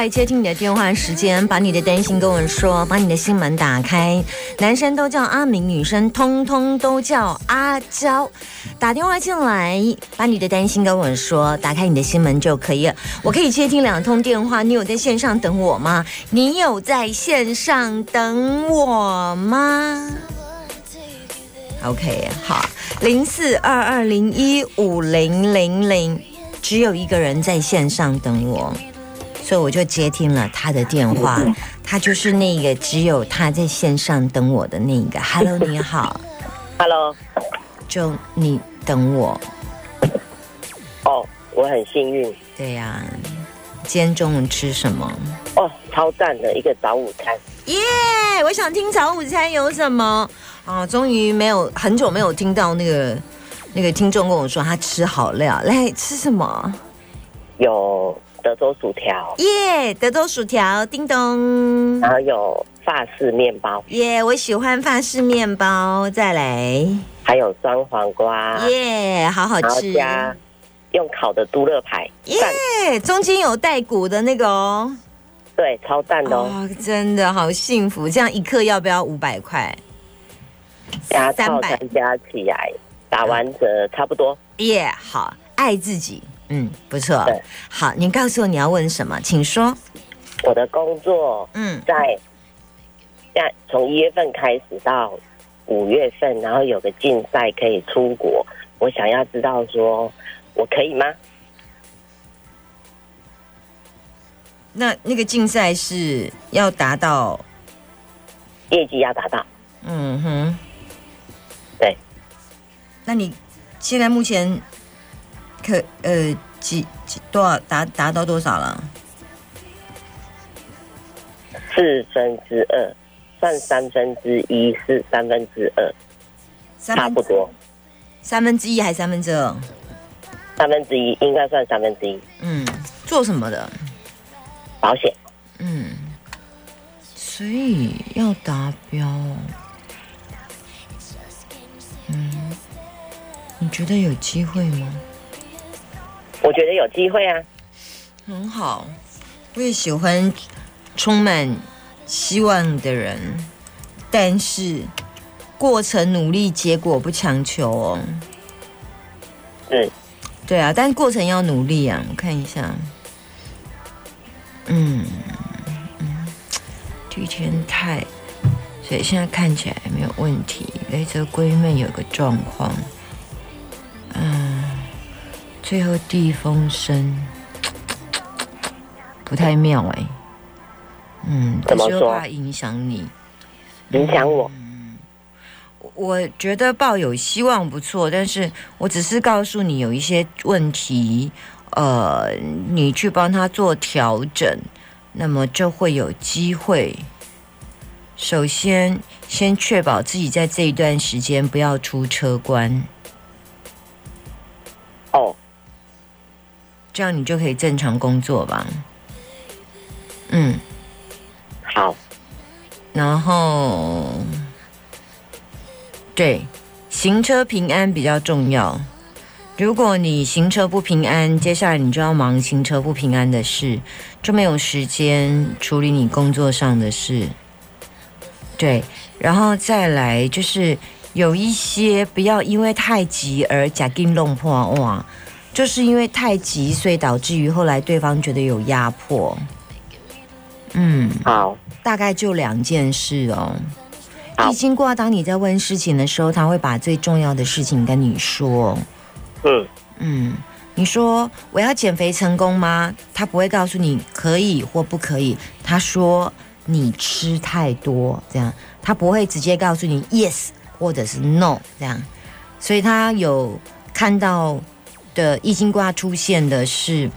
来接听你的电话时间，把你的担心跟我说，把你的心门打开。男生都叫阿明，女生通通都叫阿娇。打电话进来，把你的担心跟我说，打开你的心门就可以了。我可以接听两通电话，你有在线上等我吗？你有在线上等我吗？OK，好，零四二二零一五零零零，只有一个人在线上等我。所以我就接听了他的电话，他就是那个只有他在线上等我的那个。Hello，你好。Hello，就你等我。哦，我很幸运对呀、今天中午吃什么？哦，超赞的一个早午餐。耶我想听早午餐有什么？啊，终于没有很久没有听到那个那个听众跟我说他吃好料，来吃什么？有德州薯条，耶德州薯条，叮咚。然后有法式面包，耶我喜欢法式面包，再来。还有酸黄瓜，耶好好吃。加用烤的都乐排，赞，耶，中间有带骨的那个哦。对，超赞的哦。哦，真的好幸福！这样一克要不要五百块？加套300餐加起来打完折差不多。耶好，爱自己，嗯，不错对。好，你告诉我你要问什么，请说。我的工作嗯，在在从一月份开始到五月份，然后有个竞赛可以出国，我想要知道说我可以吗？那那个竞赛是要达到，业绩要达到。嗯哼，对。那你现在目前可呃几几多少达达到多少了？四分之二，算三分之一是三分之二，三分差不多。三分之一还是三分之二？三分之一应该算三分之一，嗯，做什么的？保险嗯，所以要达标。嗯，你觉得有机会吗？我觉得有机会啊。很好，我也喜欢充满希望的人，但是过程努力，结果不强求哦。嗯，对啊，但过程要努力啊。我看一下，嗯嗯，地天太，所以现在看起来没有问题。雷泽闺妹有个状况，嗯，最后地风声不太妙哎、嗯，怎么说但是又怕影响你。影响我。嗯我觉得抱有希望不错，但是我只是告诉你有一些问题，呃，你去帮他做调整，那么就会有机会。首先，先确保自己在这一段时间不要出车关，这样你就可以正常工作吧。嗯，好，然后，对，行车平安比较重要。如果你行车不平安，接下来你就要忙行车不平安的事，就没有时间处理你工作上的事。对，然后再来就是有一些不要因为太急而假定弄破哇，就是因为太急，所以导致于后来对方觉得有压迫。嗯，好，大概就两件事哦。好易经卦，当你在问事情的时候，他会把最重要的事情跟你说。嗯，嗯，你说我要减肥成功吗？他不会告诉你可以或不可以，他说你吃太多这样，他不会直接告诉你 yes 或者是 no 这样，所以他有看到的易经卦出现的是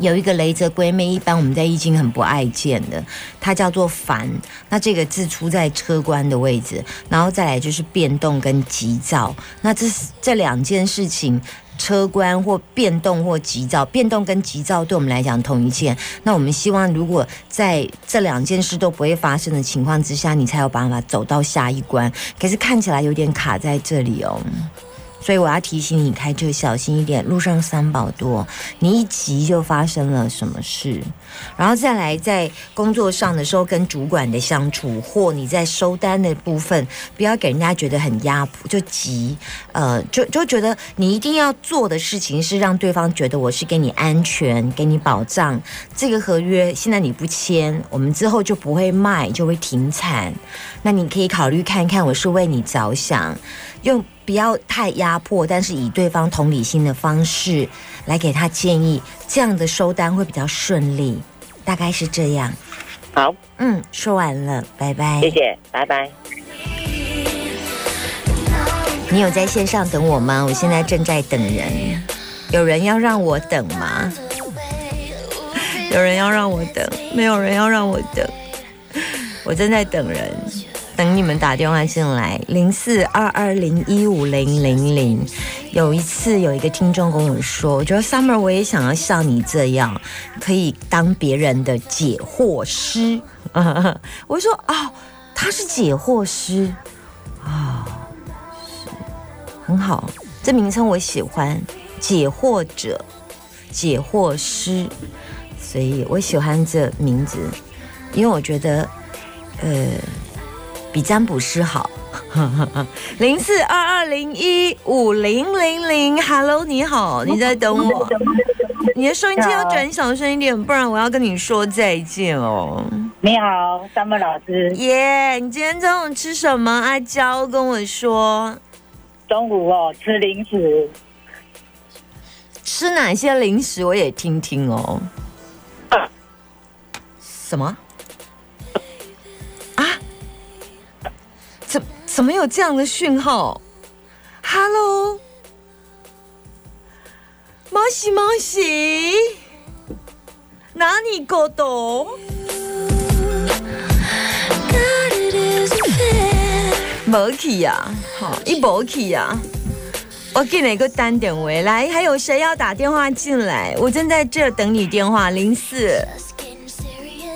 有一个雷泽闺妹，一般我们在易经很不爱见的，它叫做烦。那这个字出在车关的位置，然后再来就是变动跟急躁。那这是这两件事情，车关或变动或急躁，变动跟急躁对我们来讲同一件。那我们希望，如果在这两件事都不会发生的情况之下，你才有办法走到下一关。可是看起来有点卡在这里哦。所以我要提醒你开车小心一点，路上三宝多，你一急就发生了什么事。然后再来在工作上的时候跟主管的相处，或你在收单的部分，不要给人家觉得很压迫，就急，呃，就就觉得你一定要做的事情是让对方觉得我是给你安全、给你保障。这个合约现在你不签，我们之后就不会卖，就会停产。那你可以考虑看看，我是为你着想，用。不要太压迫，但是以对方同理心的方式来给他建议，这样的收单会比较顺利，大概是这样。好，嗯，说完了，拜拜。谢谢，拜拜。你有在线上等我吗？我现在正在等人，有人要让我等吗？有人要让我等，没有人要让我等，我正在等人。等你们打电话进来，零四二二零一五零零零。有一次有一个听众跟我说：“我觉得 Summer 我也想要像你这样，可以当别人的解惑师。”我说：“哦，他是解惑师啊，是很好，这名称我喜欢，解惑者、解惑师，所以我喜欢这名字，因为我觉得，呃。”比占卜师好，零四二二零一五零零零，Hello，你好，你在等我？你的收音机要转小声一点，不然我要跟你说再见哦。你好，三木老师。耶，你今天中午吃什么？阿娇跟我说，中午哦，吃零食。吃哪些零食？我也听听哦。什么？怎么有这样的讯号？Hello，毛西毛西，哪里搞懂？毛起呀，好，一毛起呀，我给你个单点位来，还有谁要打电话进来？我正在这等你电话，零四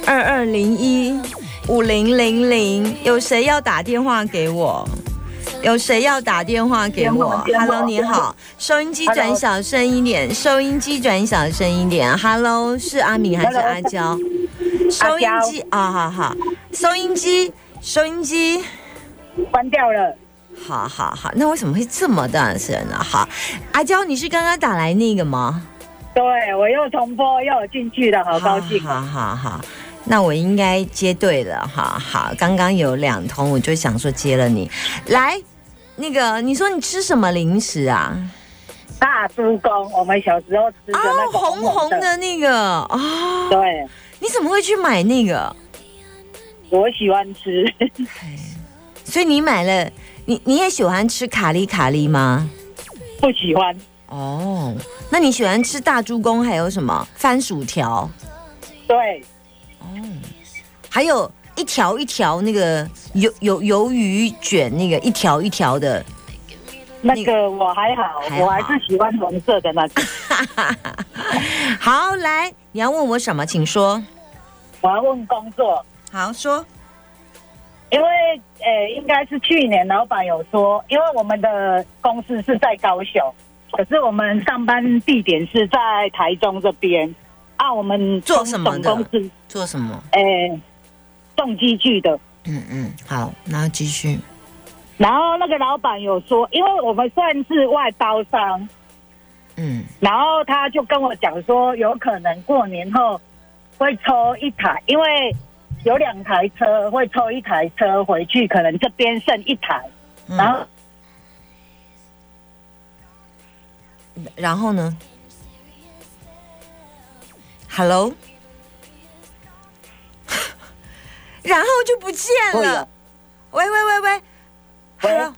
二二零一。五零零零，有谁要打电话给我？有谁要打电话给我？Hello，你好，收音机转小声一点，收音机转小声一点。Hello，是阿敏还是阿娇？收音机啊，好好，收音机，收音机关掉了。好好好，那为什么会这么大声呢？好，阿娇，你是刚刚打来那个吗？对，我又重播又有进去了，好高兴。好好好。那我应该接对了哈，好，刚刚有两通，我就想说接了你。来，那个你说你吃什么零食啊？大猪公，我们小时候吃的那个红红的那个啊。对，你怎么会去买那个？我喜欢吃。所以你买了，你你也喜欢吃卡利卡利吗？不喜欢。哦，那你喜欢吃大猪公还有什么番薯条？对。哦，还有一条一条那个鱿鱿鱿鱼卷，那个一条一条的，那个我还好，我还是喜欢红色的那个。好，来，你要问我什么，请说。我要问工作。好说。因为呃，应该是去年老板有说，因为我们的公司是在高雄，可是我们上班地点是在台中这边。啊，我们做什么的？做什么？诶，重机具的。嗯嗯，好，然后继续。然后那个老板有说，因为我们算是外包商，嗯，然后他就跟我讲说，有可能过年后会抽一台，因为有两台车会抽一台车回去，可能这边剩一台，然后，然后呢？Hello，然后就不见了。喂喂喂喂，Hello，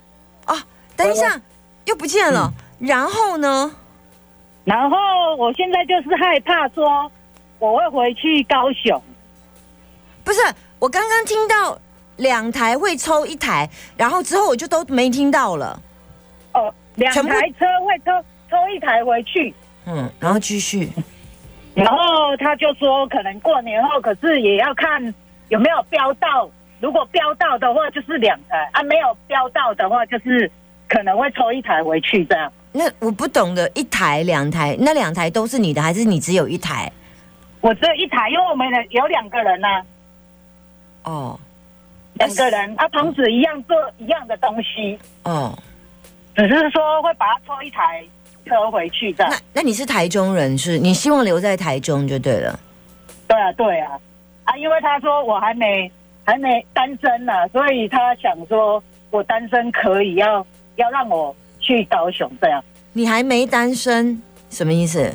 哦，等一下，又不见了。然后呢？然后我现在就是害怕说我会回去高雄，不是，我刚刚听到两台会抽一台，然后之后我就都没听到了。哦，两台车会抽抽一台回去，嗯，然后继续。然后他就说可能过年后，可是也要看有没有标到，如果标到的话就是两台啊，没有标到的话就是可能会抽一台回去这样。那我不懂的，一台、两台，那两台都是你的，还是你只有一台？我只有一台，因为我们有两个人呐、哦两个人啊，同时一样做一样的东西，哦，只是说会把它抽一台车回去的那。那你是台中人，是你希望留在台中就对了。对啊，对啊，啊，因为他说我还没还没单身呢、所以他想说我单身可以要要让我去高雄这样。你还没单身，什么意思？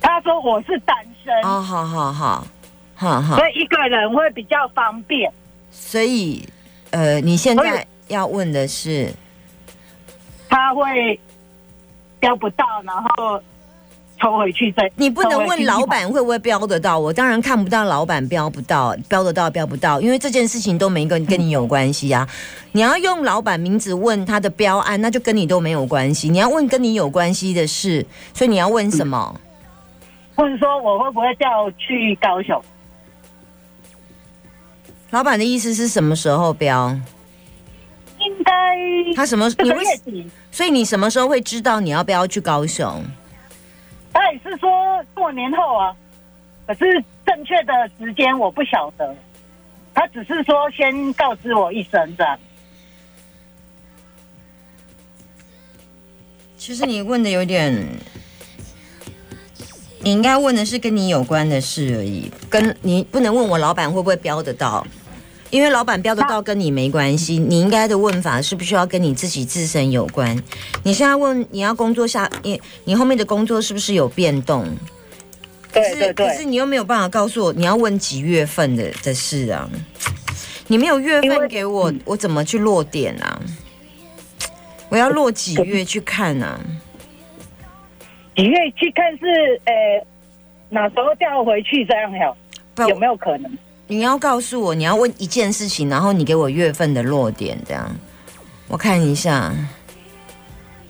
他说我是单身，哦，好好好，好好。所以一个人会比较方便。所以，呃，你现在要问的是，他会标不到，然后抽回去再。你不能问老板会不会标得到，我当然看不到老板标不到，标得到标不到，因为这件事情都没跟跟你有关系啊。你要用老板名字问他的标案，那就跟你都没有关系。你要问跟你有关系的事，所以你要问什么？问说我会不会调去高雄？老板的意思是什么时候标？应该他什么？这个你为月底。所以你什么时候会知道你要不要去高雄？他也是说过年后啊，可是正确的时间我不晓得。他只是说先告知我一声这样。其实你问的有点，你应该问的是跟你有关的事而已，跟你不能问我老板会不会标得到，因为老板标得到跟你没关系。你应该的问法是不是要跟你自己自身有关？你现在问你要工作下，你你后面的工作是不是有变动？对可是可是你又没有办法告诉我你要问几月份的的事啊？你没有月份给我，我怎么去落点啊？我要落几月去看啊？几月去看是呃哪时候调回去这样好？不有没有可能？你要告诉我，你要问一件事情，然后你给我月份的落点，这样我看一下。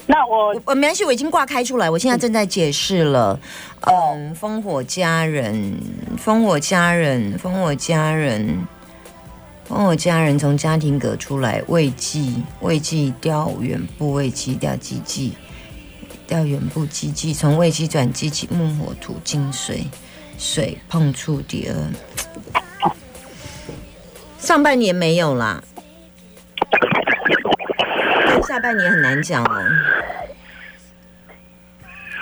那我我我没关系，我已经挂开出来，我现在正在解释了。嗯，烽火家人，烽火家人，烽火家人，烽火家人从家庭格出来，未济，未济调远部，未济调机器，调远部机器，从未济转机器，木火土金水，水碰触第二。上半年没有啦，下半年很难讲哦。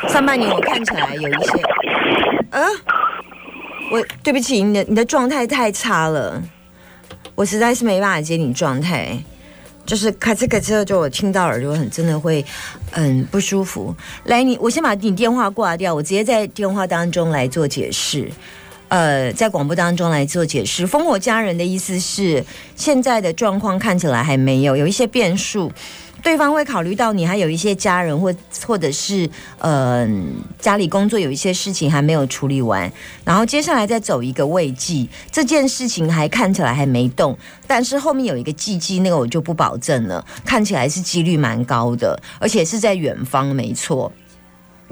上半年我看起来有一些，呃，我对不起，你的你的状态太差了，我实在是没办法接你状态，就是咔哧咔哧，就我听到耳朵很真的会嗯不舒服。来，你我先把你电话挂掉，我直接在电话当中来做解释。呃，在广播当中来做解释。烽火家人的意思是，现在的状况看起来还没有有一些变数，对方会考虑到你还有一些家人或或者是呃家里工作有一些事情还没有处理完，然后接下来再走一个慰藉，这件事情还看起来还没动，但是后面有一个契机，那个我就不保证了，看起来是几率蛮高的，而且是在远方，没错。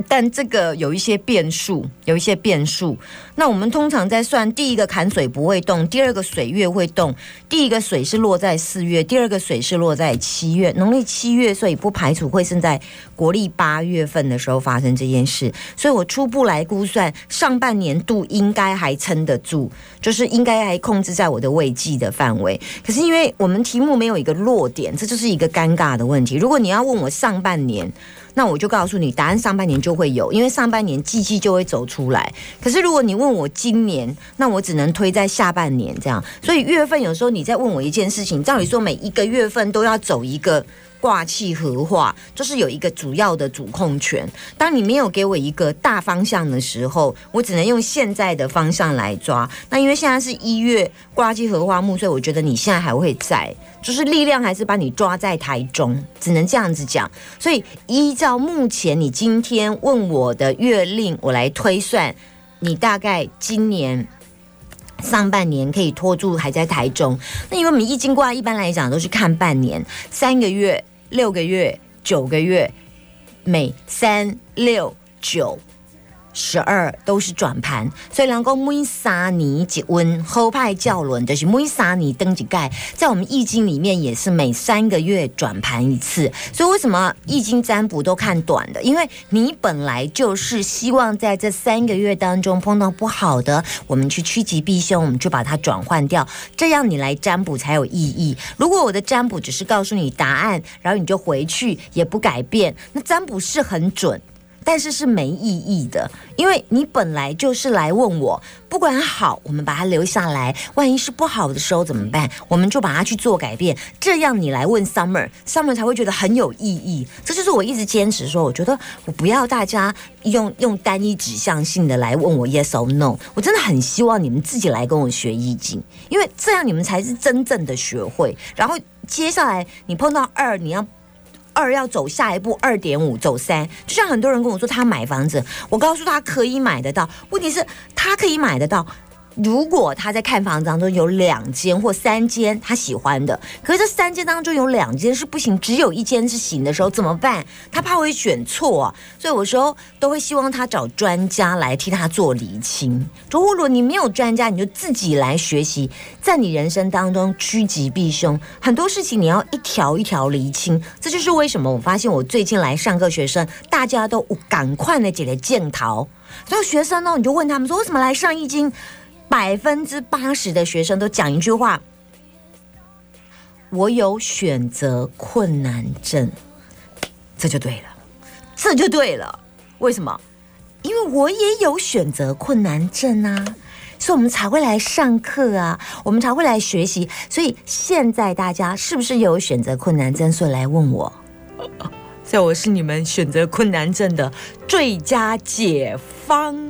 但这个有一些变数，有一些变数。那我们通常在算第一个坎水不会动，第二个水月会动。第一个水是落在四月，第二个水是落在七月，农历七月，所以不排除会是在国历八月份的时候发生这件事。所以我初步来估算，上半年度应该还撑得住，就是应该还控制在我的位计的范围。可是因为我们题目没有一个落点，这就是一个尴尬的问题。如果你要问我上半年，那我就告诉你，答案上半年就会有，因为上半年季季就会走出来。可是如果你问我今年，那我只能推在下半年这样。所以月份有时候你在问我一件事情，照理说每一个月份都要走一个卦气合化，就是有一个主要的主控权。当你没有给我一个大方向的时候，我只能用现在的方向来抓。那因为现在是一月卦气合化木，所以我觉得你现在还会在，就是力量还是把你抓在台中，只能这样子讲。所以依照目前你今天问我的月令，我来推算，你大概今年。上半年可以拖住还在台中，那因为我们易经卦一般来讲都是看半年、三个月、六个月、九个月，每三六九。十二都是转盘，所以能够每三年几温后派教轮，就是每三年登几盖，在我们易经里面也是每三个月转盘一次。所以为什么易经占卜都看短的？因为你本来就是希望在这三个月当中碰到不好的，我们去趋吉避凶，我们就把它转换掉，这样你来占卜才有意义。如果我的占卜只是告诉你答案，然后你就回去也不改变，那占卜是很准。但是是没意义的，因为你本来就是来问我，不管好，我们把它留下来；万一是不好的时候怎么办？我们就把它去做改变，这样你来问 Summer，Summer 才会觉得很有意义。这就是我一直坚持说，我觉得我不要大家用用单一指向性的来问我 Yes or No，我真的很希望你们自己来跟我学易经，因为这样你们才是真正的学会。然后接下来你碰到二，你要。二要走下一步，二点五走三，就像很多人跟我说他买房子，我告诉他可以买得到，问题是他可以买得到。如果他在看房子当中有两间或三间他喜欢的，可是这三间当中有两间是不行，只有一间是行的时候怎么办？他怕会选错，所以有时候都会希望他找专家来替他做厘清。如果你没有专家，你就自己来学习，在你人生当中趋吉避凶，很多事情你要一条一条厘清。这就是为什么我发现我最近来上课，学生大家都赶快的解了剑桃，然后学生呢，你就问他们说为什么来上易经？百分之八十的学生都讲一句话：“我有选择困难症。”这就对了，这就对了。为什么？因为我也有选择困难症啊，所以我们才会来上课啊，我们才会来学习。所以现在大家是不是有选择困难症，所以来问我？所以我是你们选择困难症的最佳解方。